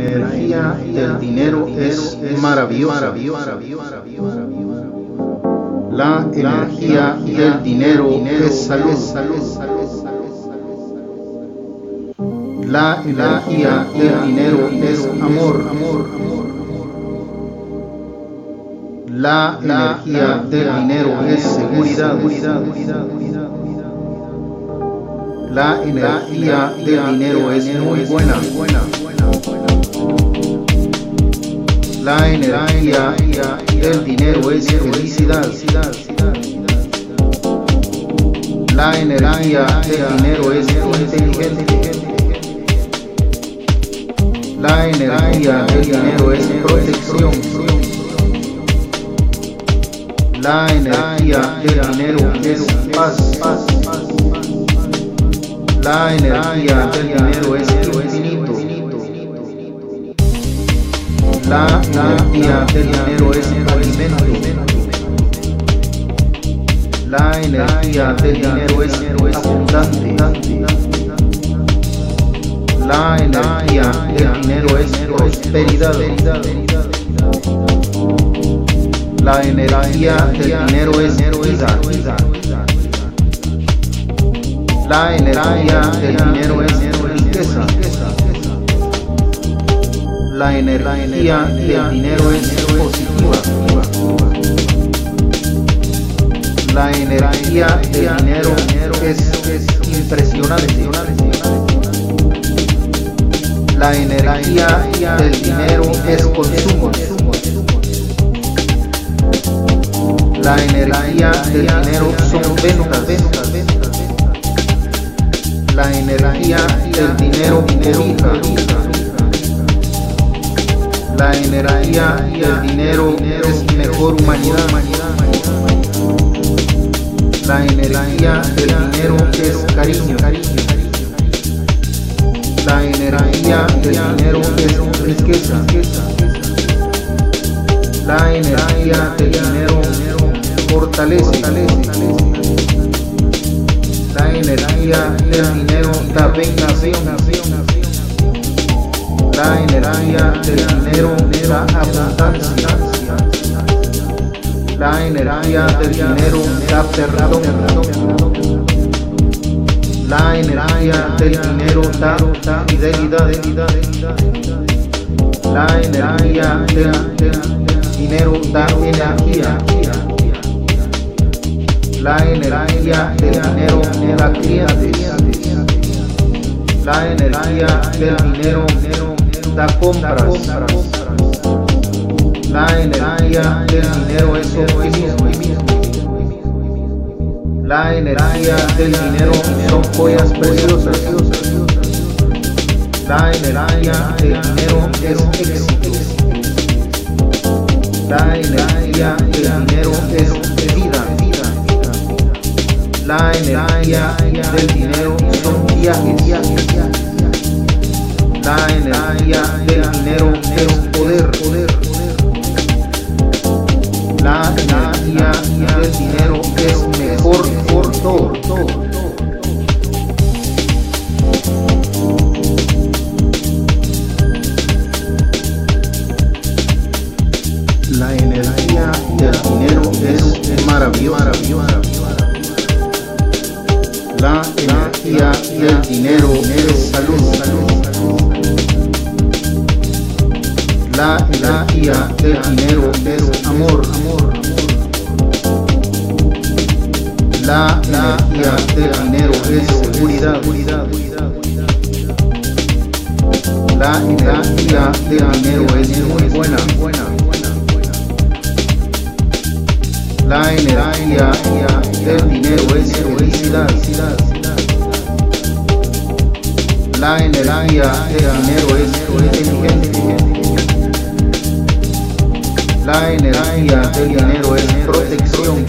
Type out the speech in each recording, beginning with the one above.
energía del dinero es maravillosa. La energía del dinero es salud. La energía del dinero es amor. La energía del dinero es seguridad. La energía del dinero es muy buena. La energía del dinero es felicidad. La energía del dinero es inteligente. La energía del dinero es protección. La energía del dinero es paz. La energía del dinero es La energía del dinero es alimento. La energía del dinero es abundante. La energía del dinero es prosperidad. La energía del dinero es vida. La energía del dinero es riqueza. La energía del dinero es positiva. La energía del dinero es impresionante. La energía del dinero es consumo. La energía del dinero son ventas. La energía del dinero purifica. La energía del dinero es mejor humanidad. La energía del dinero es cariño. La energía del dinero es riqueza. La energía del dinero fortalece. La energía del dinero da vengación. La energía del dinero da abundancia. La energía del dinero da perdón. La energía del dinero da fidelidad. La energía del dinero da energía. La energía del dinero da clientes. La energía del dinero da compras. La energía del dinero es optimismo. La energía del dinero son joyas preciosas. La energía del dinero es éxito. La energía del dinero es vida. La energía del dinero son viajes. La energía del dinero es poder. La energía del dinero es mejor por todo. La energía del dinero es maravillosa. La energía del dinero es salud. La energía del dinero es amor. La energía del dinero es seguridad. La energía del dinero es muy buena. La energía del dinero es felicidad. La energía del dinero es inteligente. La energía del dinero es protección.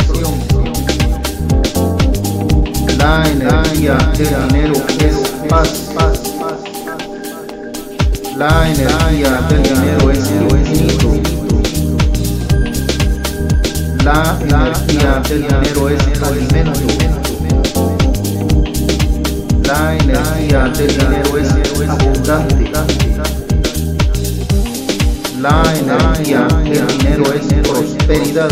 La energía del dinero es paz. La energía del dinero es infinito. La energía del dinero es alimento. La energía del dinero es abundante. La energía del dinero es prosperidad.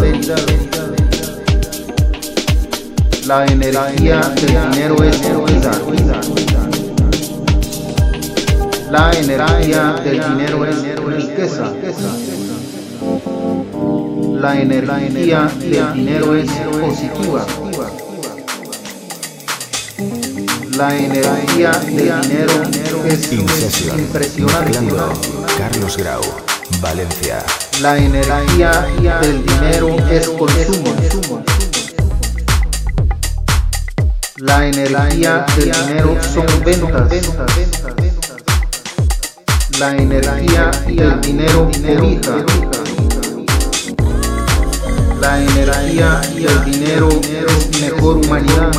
La energía del dinero es vida. La energía del dinero es riqueza. La energía del dinero es positiva. La energía del dinero es impresionante. Carlos Grau, Valencia. La energía del dinero es consumo. La energía del dinero son ventas. La energía del dinero cobija. La energía del dinero es mejor humanidad.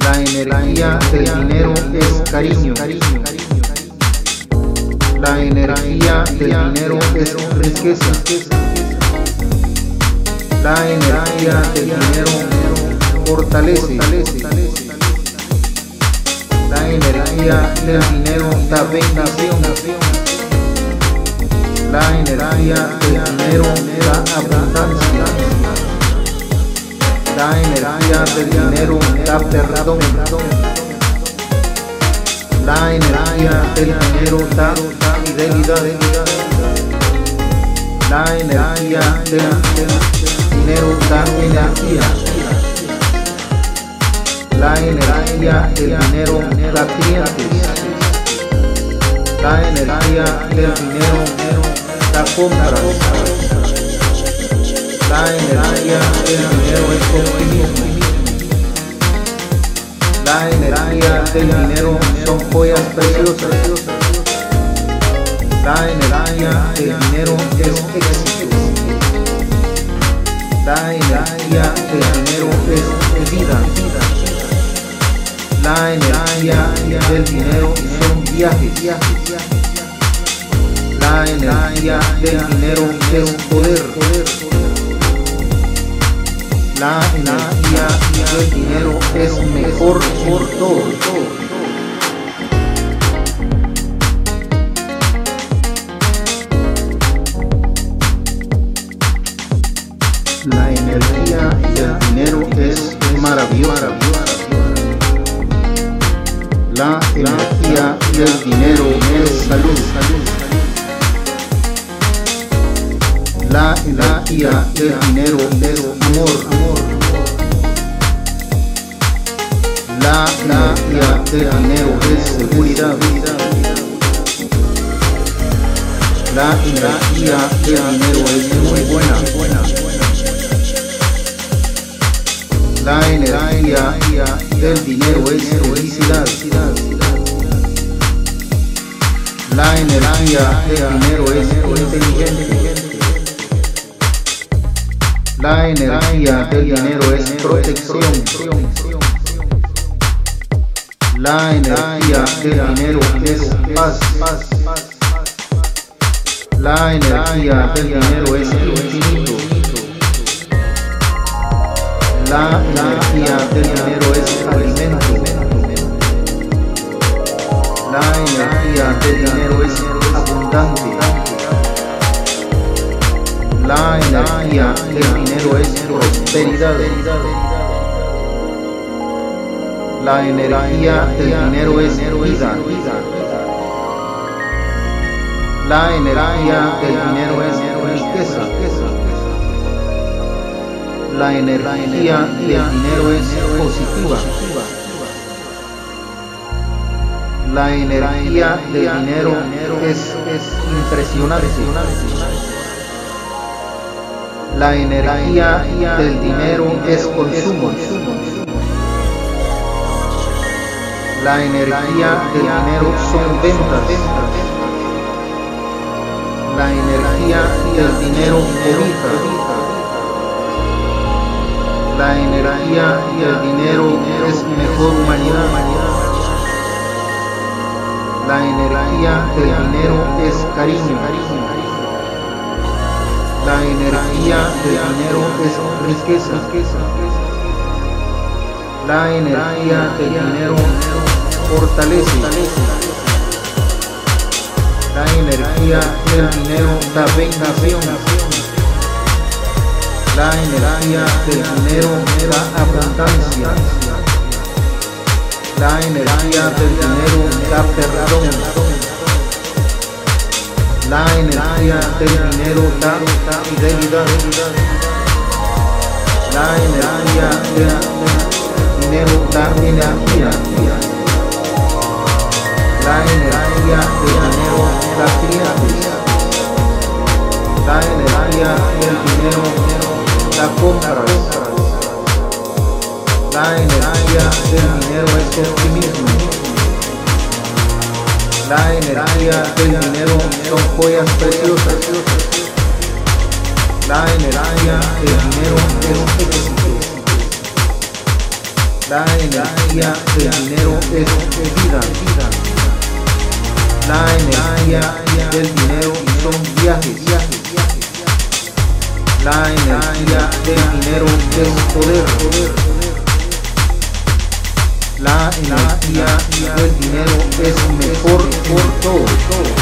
La energía del dinero es cariño. La energía del dinero es riqueza. La energía del dinero fortalece. La energía del dinero da bendición. La energía del dinero da abundancia. La energía del dinero da perdón. La energía del dinero da fidelidad. La energía del dinero da energía. La energía del dinero da clientes. La energía del dinero da compras. La energía del dinero es optimismo. La energía del dinero son joyas preciosas. La energía del dinero es éxito. La energía del dinero es vida. La energía del dinero son viajes. La energía del dinero es poder. La energía del dinero es mejor por todo. La energía del dinero es maravillosa. La energía del dinero es salud. La energía del dinero es amor. Del dinero es seguridad. La energía del dinero es muy buena. La energía del dinero es felicidad. La energía del dinero es inteligente. La energía del dinero es protección. La energía del dinero es paz. La energía del dinero es infinito. La energía del dinero es alimento. La energía del dinero es abundante. La energía del dinero es prosperidad. La energía del dinero es vida. La energía del dinero es riqueza. La energía del dinero es positiva. La energía del dinero es, impresionante. La energía del dinero es consumo. La energía del dinero son ventas. La energía del dinero cobija. La energía del dinero es mejor humanidad. La energía del dinero es cariño. La energía del dinero es riqueza. La energía del dinero fortalece. La energía del dinero da bendición. La energía del dinero da abundancia. La energía del dinero da perdón. La energía del dinero da fidelidad. La energía del energía. La energía del dinero da crianza. La energía del dinero da compras. La energía del dinero es optimismo. La energía del dinero son joyas preciosas. La energía del dinero es éxito. La energía del dinero es vida. La energía del dinero son viajes. La energía del dinero es poder. La energía del dinero es mejor por todo.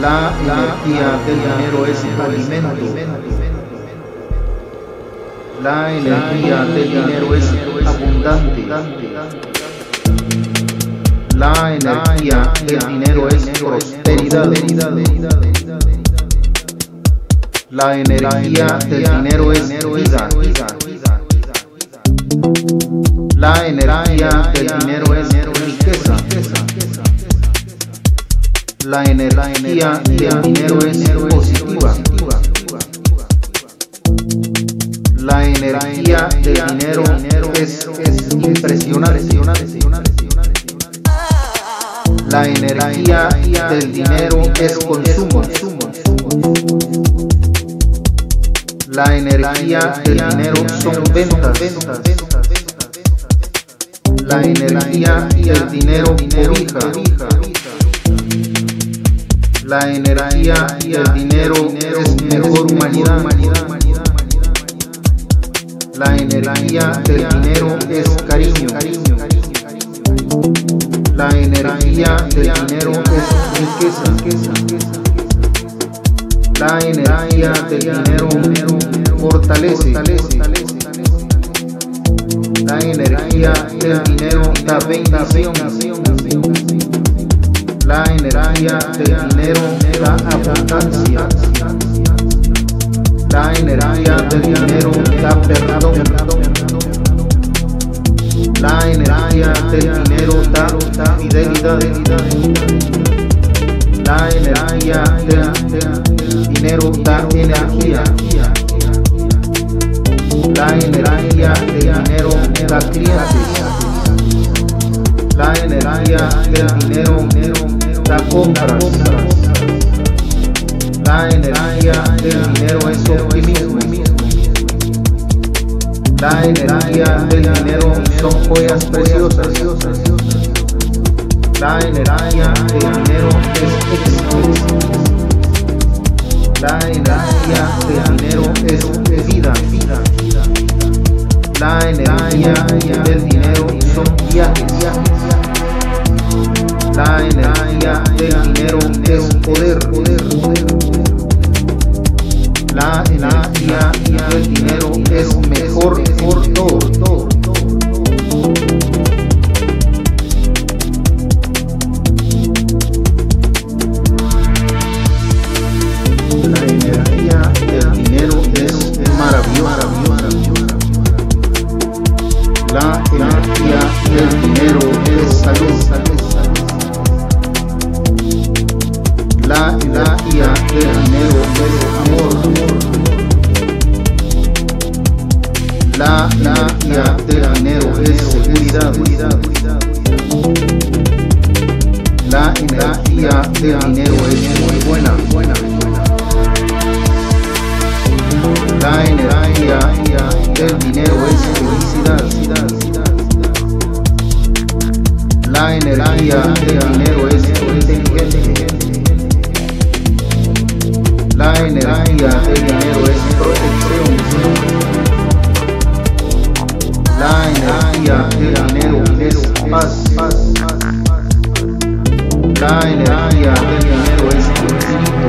La energía del dinero es alimento. La energía del dinero es abundante. La energía del dinero es prosperidad. La energía del dinero es vida. La energía del dinero es riqueza. La energía del dinero es positiva. La energía del dinero es, impresionante. La energía del dinero es consumo. La energía del dinero son ventas. La energía del dinero cobija. La energía del dinero es mejor humanidad. La energía del dinero es cariño. La energía del dinero es riqueza. La energía del dinero fortalece. La energía del dinero da bendición. La energía del dinero da abundancia. La energía del dinero da perdón. La energía del dinero da fidelidad. La energía del dinero da energía. La energía del dinero da crianza. La energía del dinero da compras. La energía del dinero es optimismo. La energía del dinero son joyas preciosas. La energía del dinero es éxito. La energía del dinero es vida. La energía del dinero son viajes. La energía del dinero es poder. La energía del dinero es mejor por todo. La energía del dinero es maravillosa. La energía del dinero es salud. La energía del dinero es amor. La energía del dinero es seguridad. La energía del dinero es muy buena. La energía del dinero es felicidad. La energía del dinero es inteligencia. La energía del dinero es protección. La energía del dinero es paz. La energía del dinero es infinito.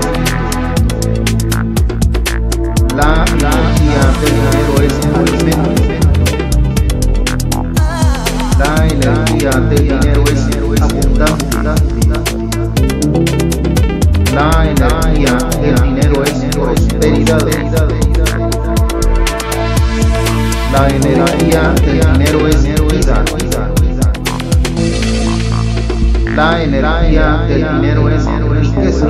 La energía del dinero es alimento. La energía del dinero es abundancia. La energía del dinero es vida. La energía del dinero es riqueza.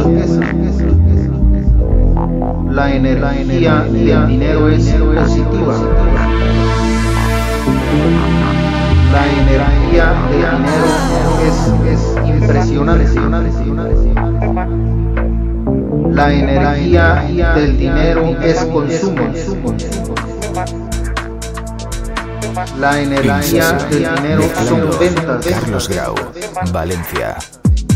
La energía del dinero es positiva. La energía del dinero es, es impresionante. La energía del dinero es consumo. La energía del dinero son ventas. Carlos Grau, Valencia.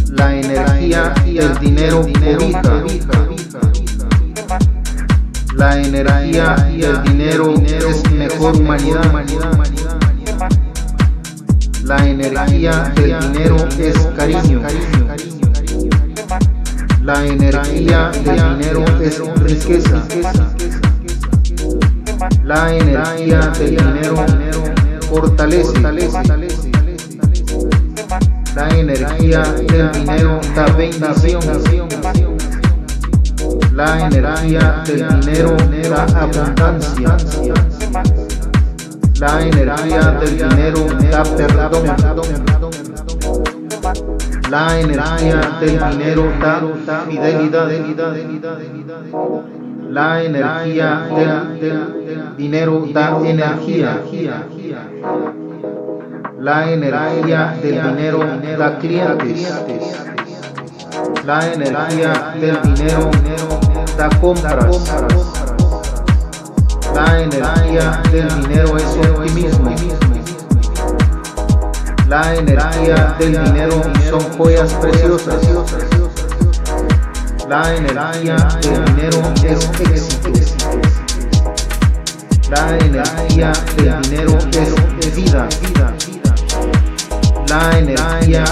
La energía del dinero cobija. La energía del dinero es mejor humanidad. La energía del dinero es cariño. La energía del dinero es riqueza. La energía del dinero fortalece. La energía del dinero da bendición. La energía del dinero da abundancia. La energía del dinero da perdón. La energía del dinero da fidelidad. La energía del dinero da energía. La energía del dinero da clientes. La energía del dinero da compras. La energía del dinero es optimismo. La energía del dinero son joyas preciosas. La energía del dinero es éxito. La energía del dinero es vida. La energía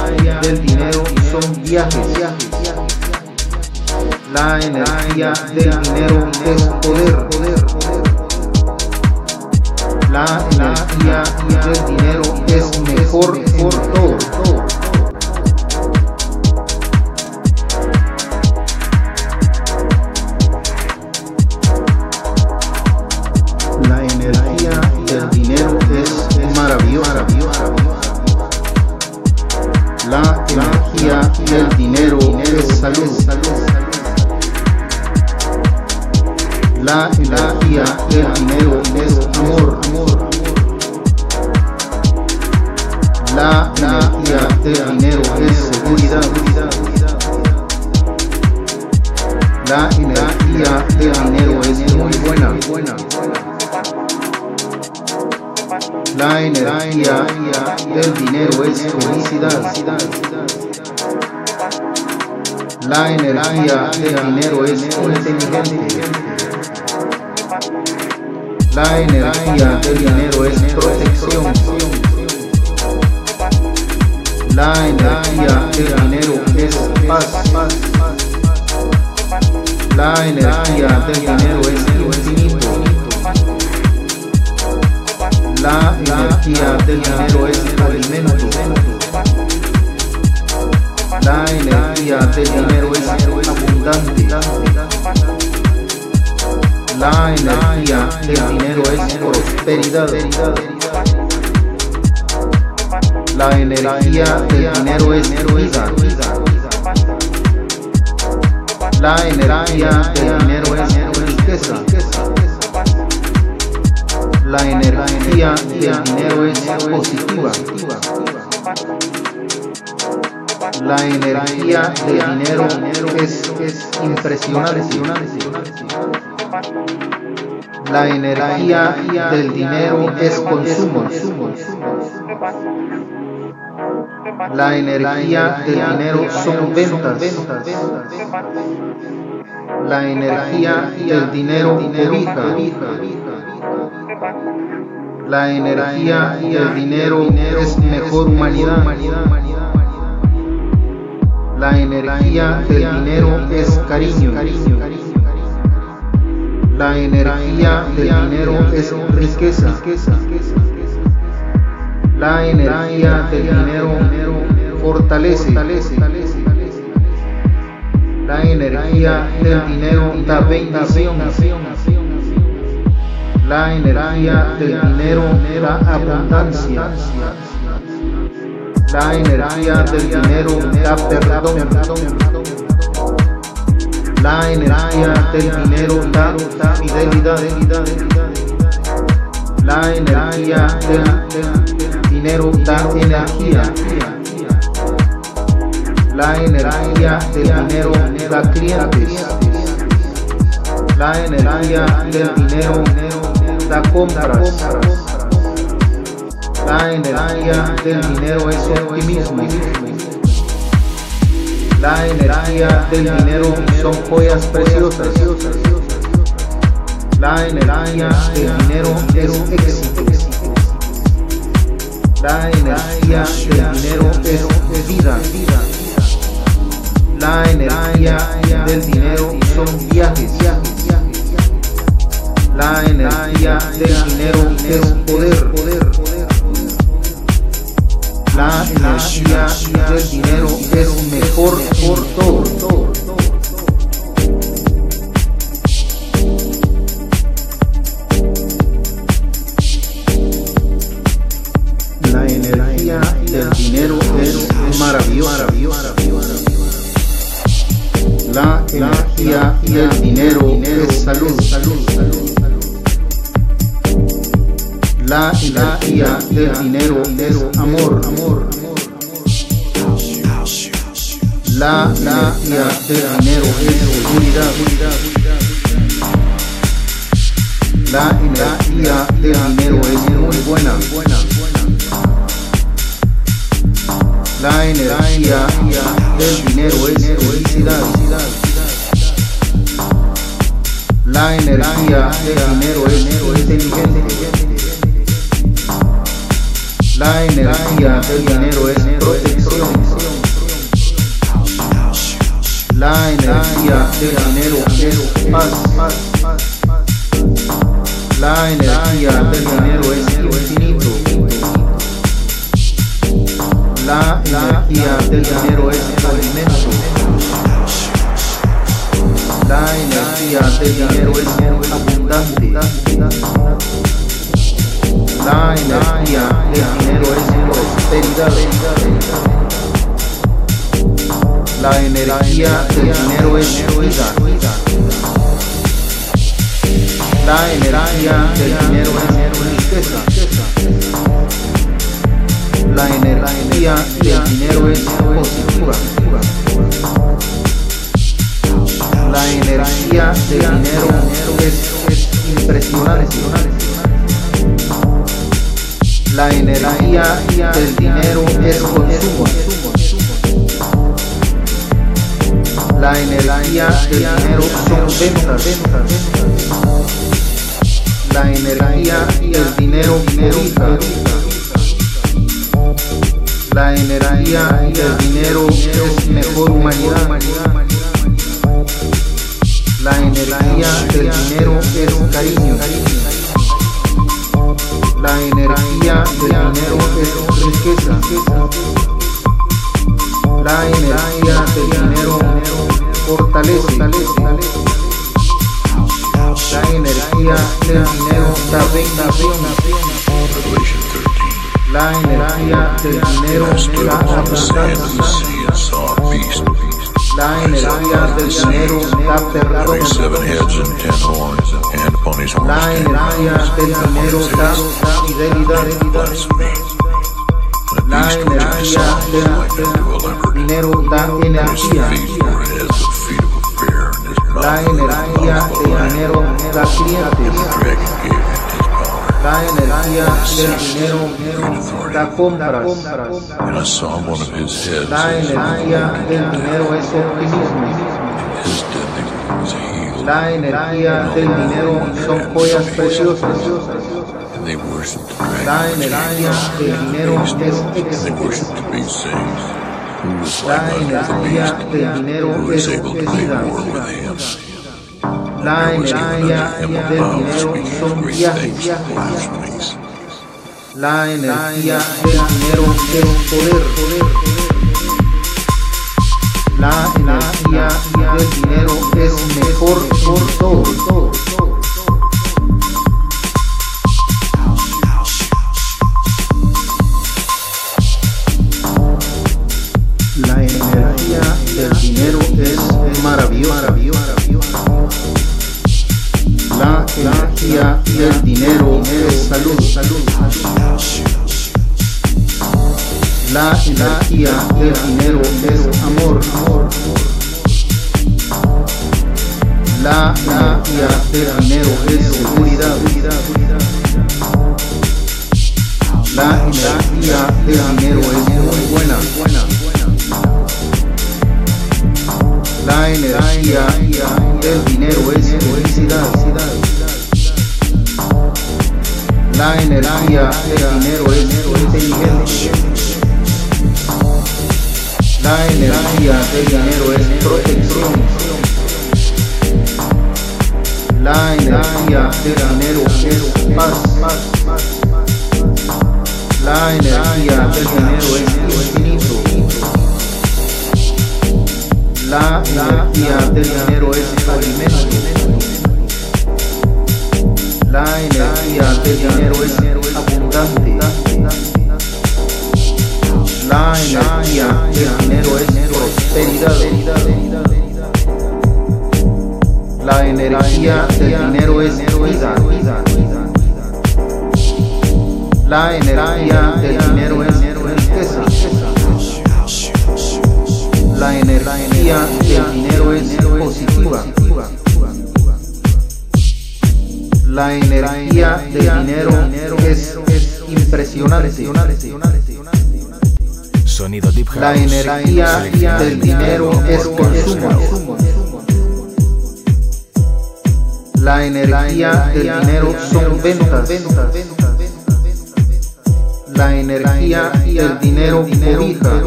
del dinero son viajes. La energía del dinero es poder. La energía del dinero es mejor por La energía del dinero es inteligente. La energía del dinero es protección. La energía del dinero es paz. La energía del dinero es infinito. La energía del dinero es alimento. La energía del dinero es abundante. La energía del dinero es prosperidad. La energía del dinero es vida. La energía del dinero es riqueza. La energía del dinero es positiva. La energía del dinero es, impresionante. La energía del dinero es consumo. La energía del dinero son ventas. La energía del dinero cobija. La energía del dinero es mejor humanidad. La energía del dinero es cariño. La energía del dinero es riqueza. La energía del dinero fortalece. La energía del dinero da bendición. La energía del dinero da abundancia. La energía del dinero da perdón. La energía del dinero da fidelidad. La energía del dinero da energía. La energía del dinero da clientes. La energía del dinero da compras. La energía del dinero es optimismo. La energía del dinero son joyas preciosas. La energía del dinero es éxito. La energía del dinero es vida. La energía del dinero son viajes. La energía del dinero es poder. La energía del dinero es mejor por todo. La energía del dinero es muy buena. La energía del dinero es felicidad. La energía del dinero es inteligente. La energía del dinero es protección. La energía del dinero es paz. La energía del dinero es infinito. La energía del dinero es alimento. La energía del dinero es abundante. La energía del dinero es prosperidad. La energía del dinero es vida. La energía del dinero es riqueza. La energía del dinero es positiva. La energía del dinero es impresionante. La energía del dinero es consumo. La energía del dinero son ventas. La energía del dinero cobija. La energía del dinero es mejor humanidad. La energía del dinero es cariño. La energía del dinero es riqueza. La energía del dinero fortalece. La energía del dinero da bendición. La energía del dinero da abundancia. La energía del dinero da perdón. La energía del dinero da fidelidad. La energía del dinero da energía. La energía del dinero da clientes. La energía del dinero da compras. La energía del dinero es optimismo. La energía del dinero son joyas preciosas. La energía del dinero es éxito. La energía del dinero es vida. La energía del dinero son viajes. La energía del dinero es poder. La energía del dinero es mejor por todo. La energía del dinero es impresionante. Sonido Deep House. La energía del dinero es consumo. La energía del dinero son ventas. La energía del dinero cobija.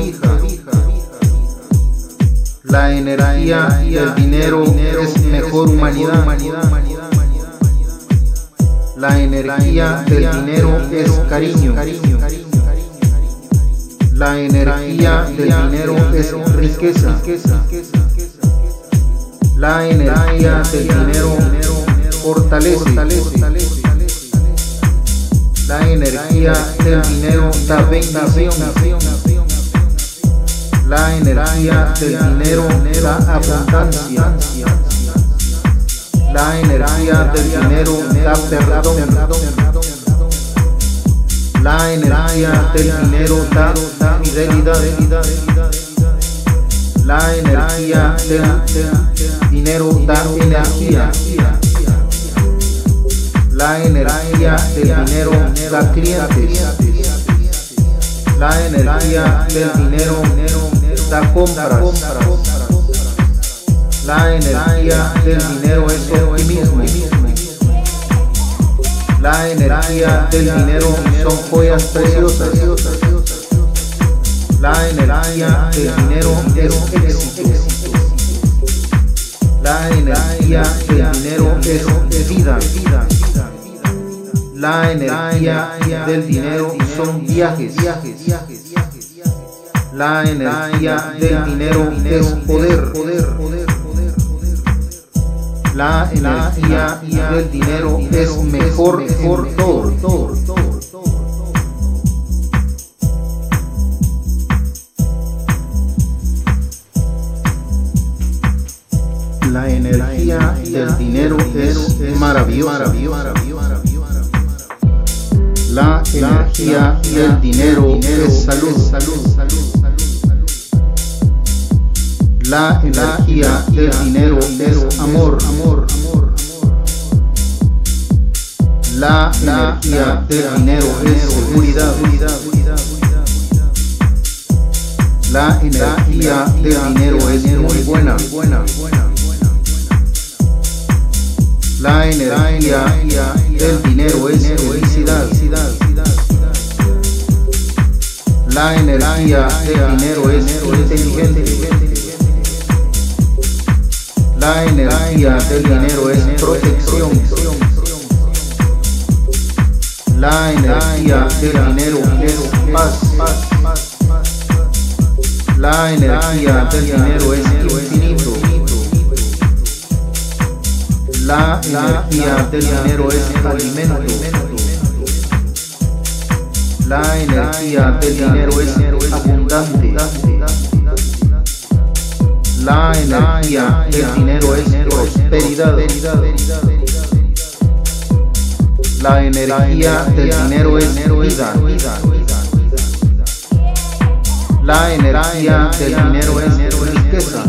La energía del dinero es mejor humanidad. La energía del dinero es cariño. La energía del dinero es riqueza. La energía del dinero fortalece. La energía del dinero da bendición. La energía del dinero da abundancia. La energía del dinero da perdón. La energía del dinero da fidelidad. La energía del dinero da energía. La energía del dinero da clientes. La energía del dinero da compras. La energía del dinero es optimismo. La energía del dinero son joyas preciosas. La energía del dinero es éxito. La energía del dinero es vida. La energía del dinero son viajes. La energía del dinero es poder. La energía del dinero es mejor por todo. La energía del dinero es maravillosa. La energía del dinero es salud. La energía del dinero es amor. La energía del dinero es seguridad. La energía del dinero es muy buena. La energía del dinero es felicidad. La energía del dinero es inteligente. La energía del dinero es protección. La energía del dinero es paz. La energía del dinero es infinito. La energía del dinero es alimento. La energía del dinero es abundante. La energía del dinero es prosperidad. La energía del dinero es vida. La energía del dinero es riqueza.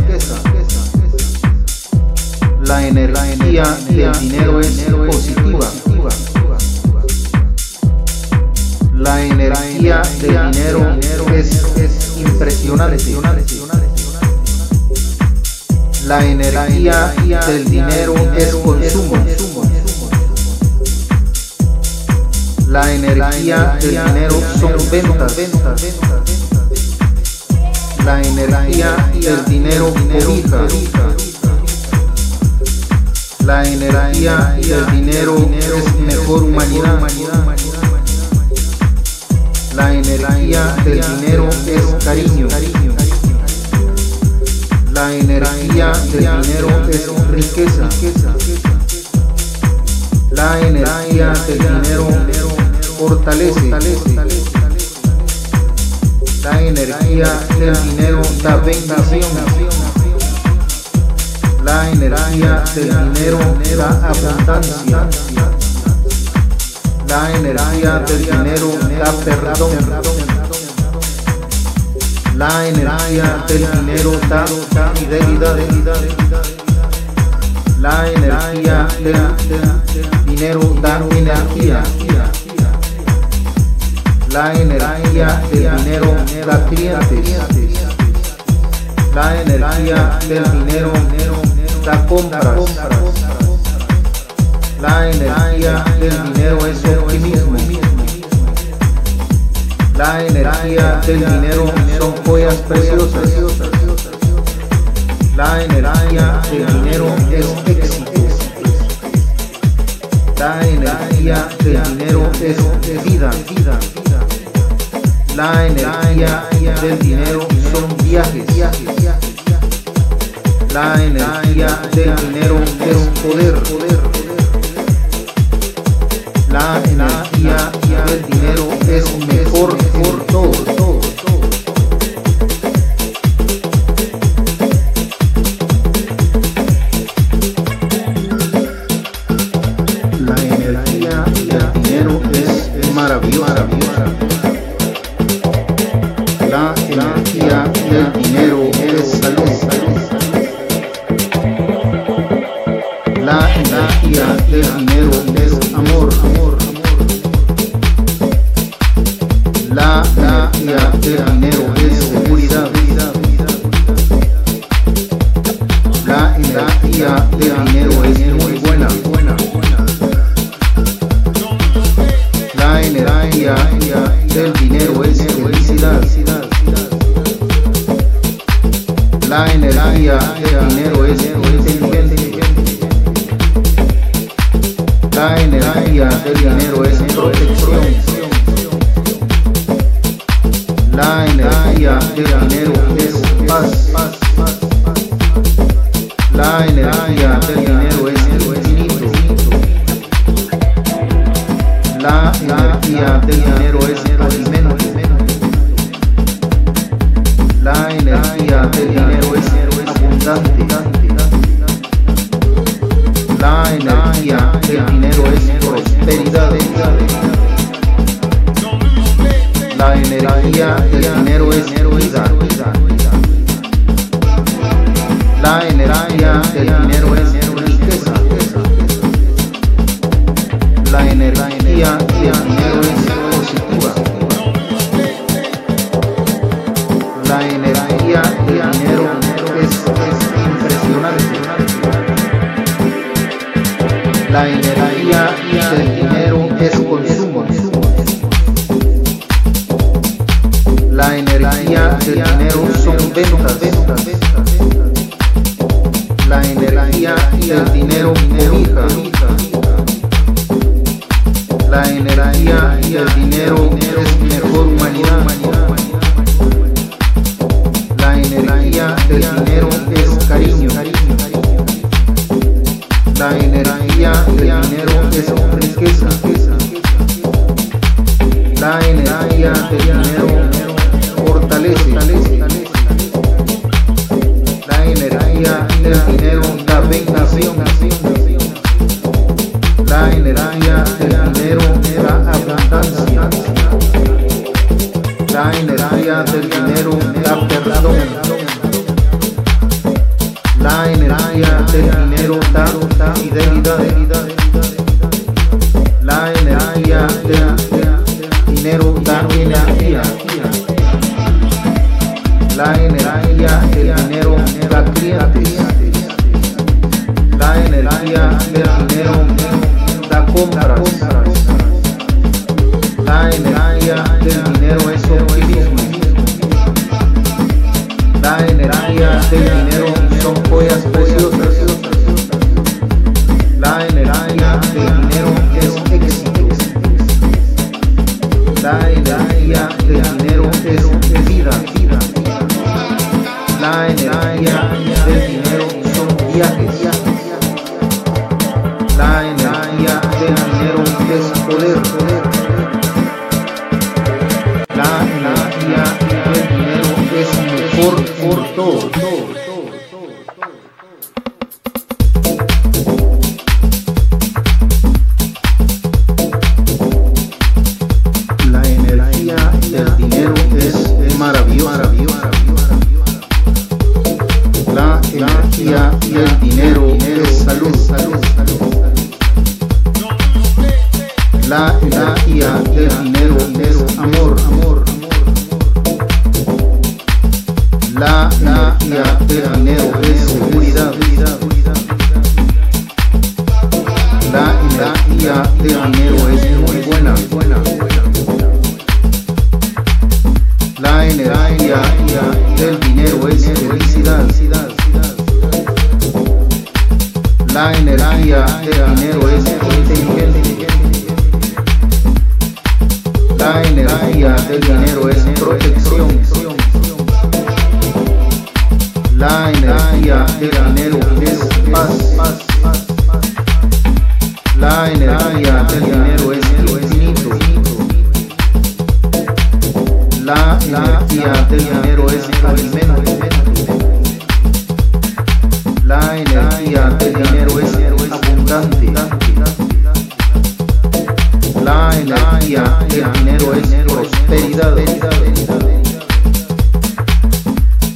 La energía del dinero es positiva. La energía del dinero es impresionante. La energía del dinero es consumo. La energía del dinero son ventas. La energía del dinero cobija. La energía del dinero es mejor humanidad. La energía del dinero es cariño. La energía del dinero es riqueza. La energía del dinero fortalece. La energía del dinero da bendición. La energía del dinero da abundancia. La energía del dinero da perdón. La energía del dinero da fidelidad. La energía del dinero da energía. La energía del dinero da clientes. La energía del dinero da compras. La energía del dinero es optimismo. La energía del dinero son joyas preciosas. La energía del dinero es éxito. La energía del dinero es vida. La energía del dinero son viajes. La energía del dinero es poder. La energía del dinero es mejor por cambia el dinero es inteligente. La energía del dinero es protección. La energía del dinero es paz. La energía del dinero es infinito. La energía del dinero es alimento. La energía del dinero la energía del dinero es prosperidad. La energía del dinero es vida. La energía del dinero es riqueza. La energía del dinero es La energía del dinero es consumo. La energía del dinero son ventas. La energía del dinero cobija. La energía del dinero es mejor humanidad. La energía del dinero es riqueza. La energía del dinero fortalece. La energía del dinero da bendición. La energía del dinero da abundancia. La energía del dinero da perdón. Del dinero da fidelidad. La energía La energía del dinero es amor. La energía del dinero es seguridad. La energía del dinero es muy buena. La energía del dinero es felicidad. La energía del dinero es inteligencia. La energía del dinero es protección. La energía del dinero es paz. La energía del dinero es infinito. La energía del dinero es alimento. La energía del dinero es abundante. La energía del dinero es prosperidad.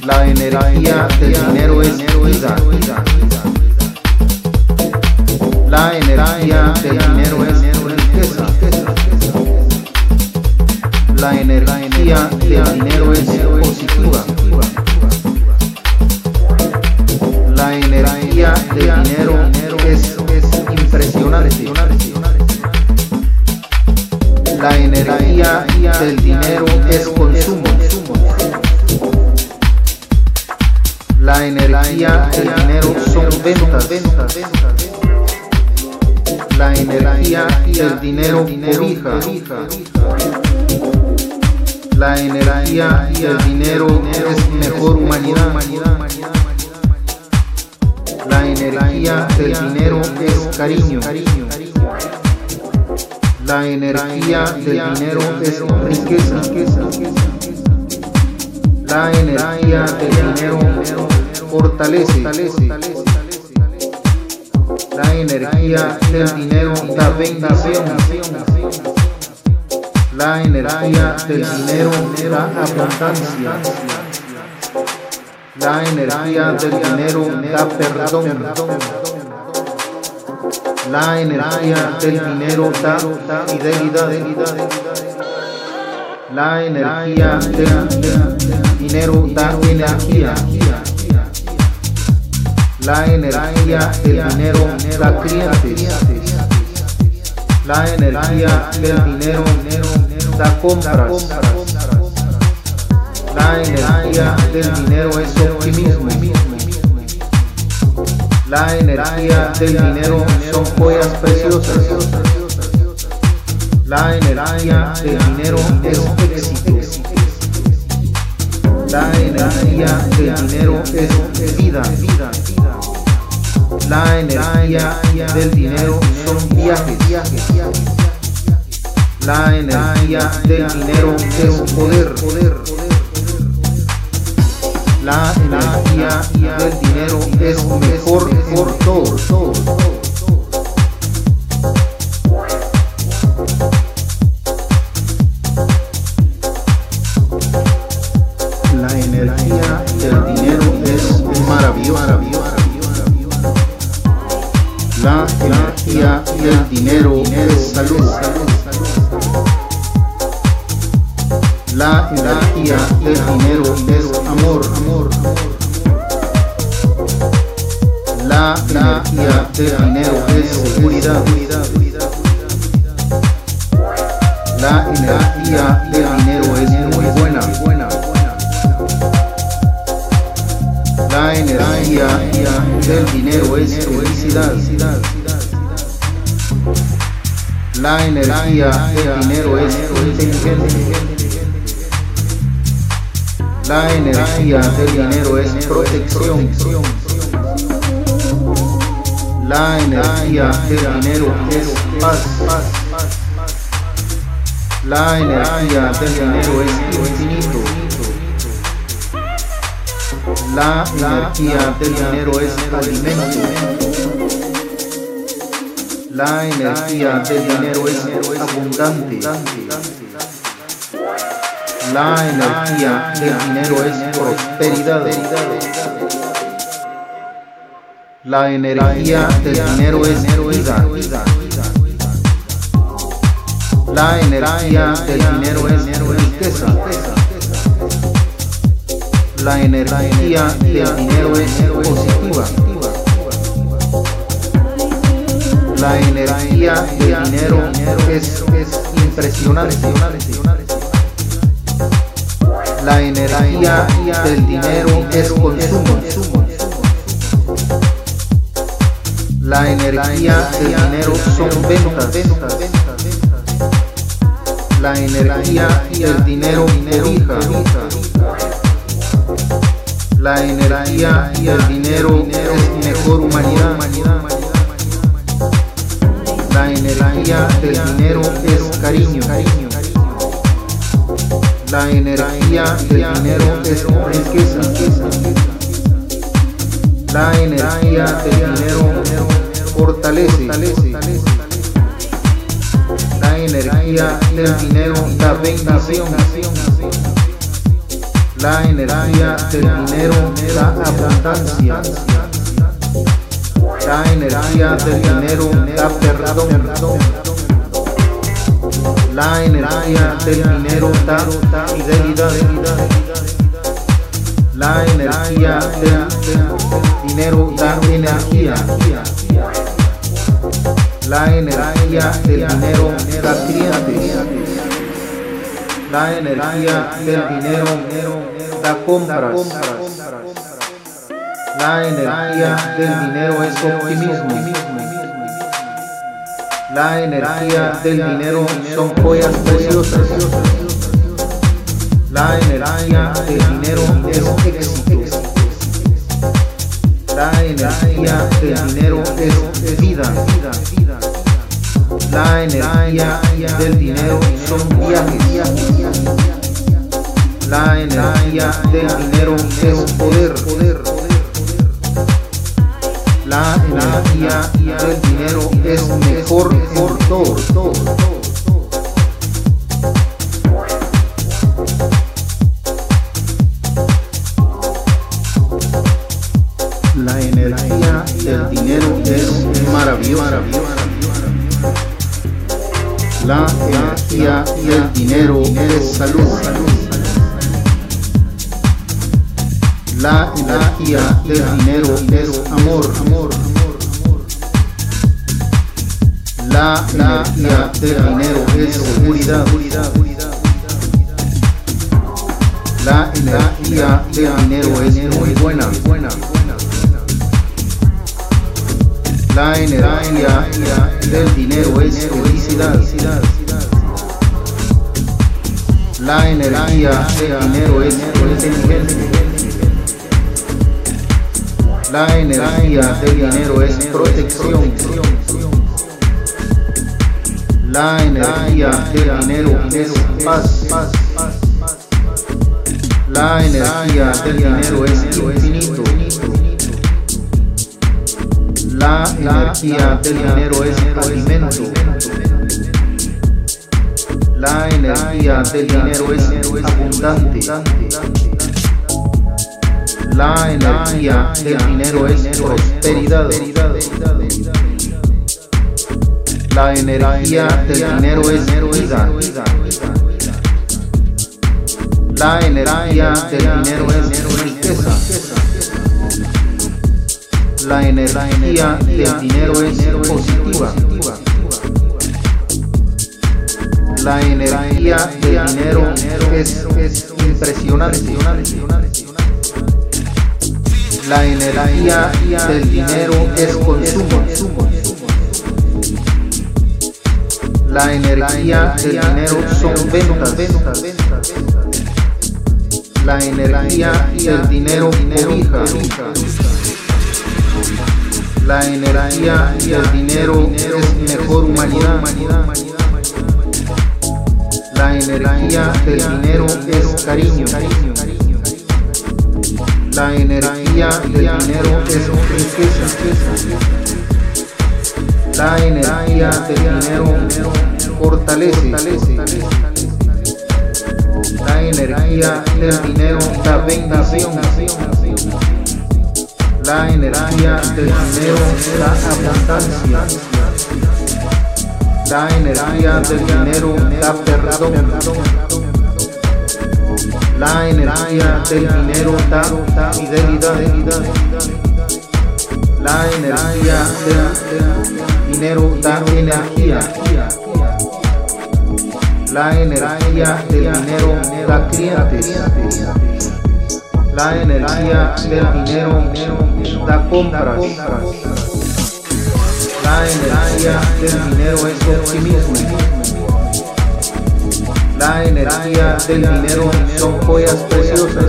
La energía del dinero es vida. La energía del dinero es riqueza. La energía del dinero es positiva. La energía del dinero La energía del dinero es consumo. La energía del dinero son ventas. La energía del dinero cobija. La energía del dinero es mejor humanidad. La energía del dinero es cariño. La energía del dinero es riqueza. La energía del dinero fortalece. La energía del dinero da bendición. La energía del dinero da abundancia. La energía del dinero da perdón. La energía del dinero da fidelidad. La energía del dinero da energía. La energía del dinero da clientes. La energía del dinero da compras. La energía del dinero es optimismo. La energía del dinero son joyas preciosas. La energía del dinero es éxito. La energía del dinero es vida. La energía del dinero son viajes. La energía del dinero es poder. La energía del dinero es mejor por todo. La energía del dinero es maravillosa. La energía del dinero es salud. La energía del dinero es dinero es seguridad. La energía del dinero es muy buena. La energía del dinero es felicidad. La energía del dinero es inteligencia. La energía del dinero es protección. La energía del dinero es paz. La energía del dinero es infinito. La energía del dinero es alimento. La energía del dinero es abundante. La energía del dinero es prosperidad. La energía del dinero es vida. La energía del dinero es riqueza. La energía del dinero es positiva. La energía del dinero es, impresionante. La energía del dinero es consumo. La energía del dinero son ventas. La energía del dinero cobija. La energía del dinero es mejor humanidad. La energía del dinero es cariño. La energía del dinero es riqueza. La energía del dinero fortalece. La energía del dinero da bendición. La energía del dinero da abundancia. La energía del dinero da perdón. La energía del dinero da fidelidad. La energía del dinero da energía. La energía del dinero da clientes. La energía del dinero da compras. La energía del dinero es optimismo. La energía del dinero son joyas preciosas. La energía del dinero es éxito. La energía del dinero es vida. La energía del dinero son viajes. La energía del dinero es poder. La energía del dinero es mejor por todo. La energía del dinero es infinito. La energía del dinero es alimento. La energía del dinero es abundante. La energía del dinero es prosperidad. La energía del dinero es vida. La energía del dinero es riqueza. La energía del dinero es positiva. La energía del dinero es, impresionante. La energía del dinero es consumo. La energía del dinero son ventas. La energía del dinero cobija. La energía del dinero es mejor humanidad. La energía del dinero es cariño. La energía del dinero es riqueza. La energía del dinero fortalece. La energía del dinero da bendición. La energía del dinero da abundancia. La energía del dinero da perdón. La energía del dinero da fidelidad. La energía del dinero da energía. La energía del dinero da clientes. La energía del dinero da compras. La energía del dinero es optimismo. La energía del dinero son joyas preciosas.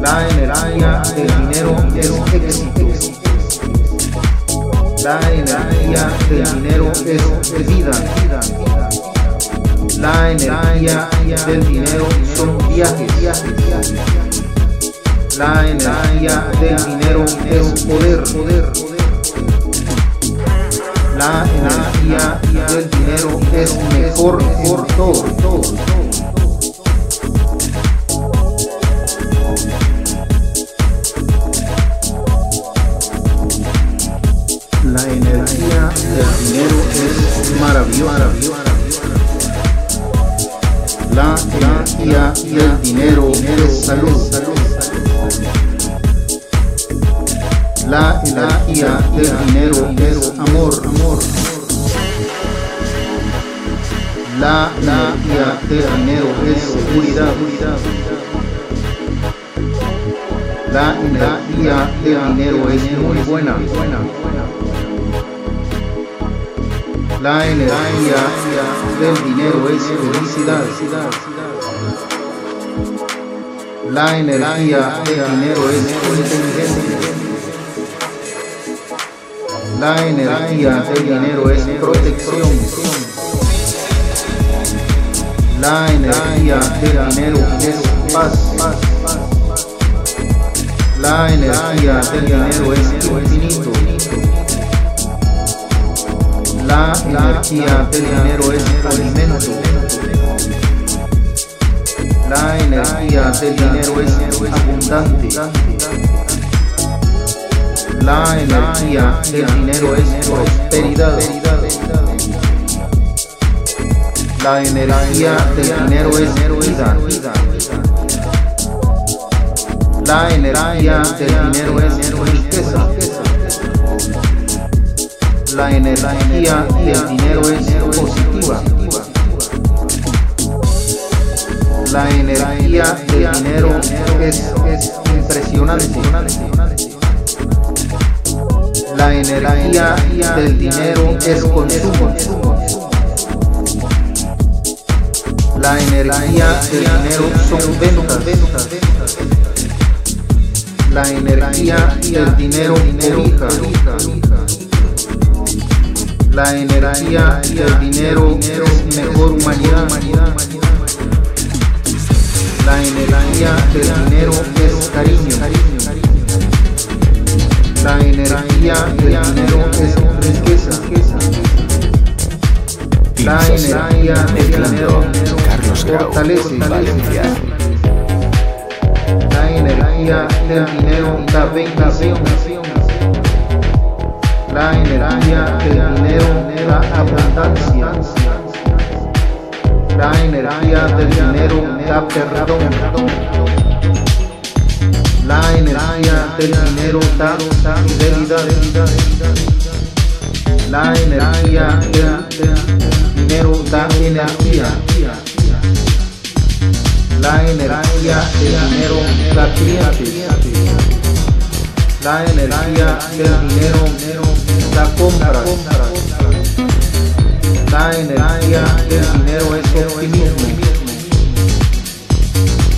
La energía del dinero es éxito. La energía del dinero es vida. La energía del dinero son viajes. La energía del dinero es poder. La energía del dinero es mejor por todo. Maravillosa. La energía del dinero es salud. La energía del dinero es amor. La energía del dinero es seguridad. La energía del dinero es muy buena. La energía del dinero es felicidad. La energía del dinero es inteligencia. La energía del dinero es protección. La energía del dinero es paz. La energía del dinero es infinito. La energía del dinero es alimento. La energía del dinero es abundante. La energía del dinero es prosperidad. La energía del dinero es vida. La energía del dinero es La energía del dinero es positiva. La energía del dinero es, es impresionante. La energía del dinero es consumo. La energía del dinero son ventas. La energía del dinero cobija. La energía del dinero es mejor humanidad. La energía del dinero es cariño. La energía del dinero es riqueza. La energía del dinero fortalece. Valencia. La energía del dinero da bendición. La energía del dinero da abundancia. La energía del dinero da perdón. La energía del dinero da fidelidad. La energía del dinero da energía. La energía del dinero da clientes. La energía del dinero da compras. La energía del dinero es optimismo.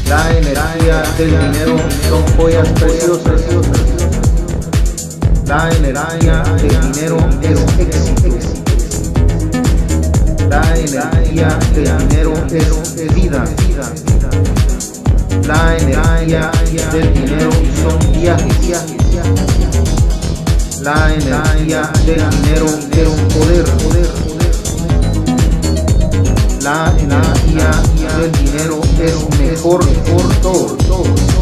La energía del dinero son joyas preciosas. La energía del dinero es éxito. La energía del dinero es vida. La energía del dinero son viajes. La energía del dinero es poder. La energía del dinero es mejor por todo.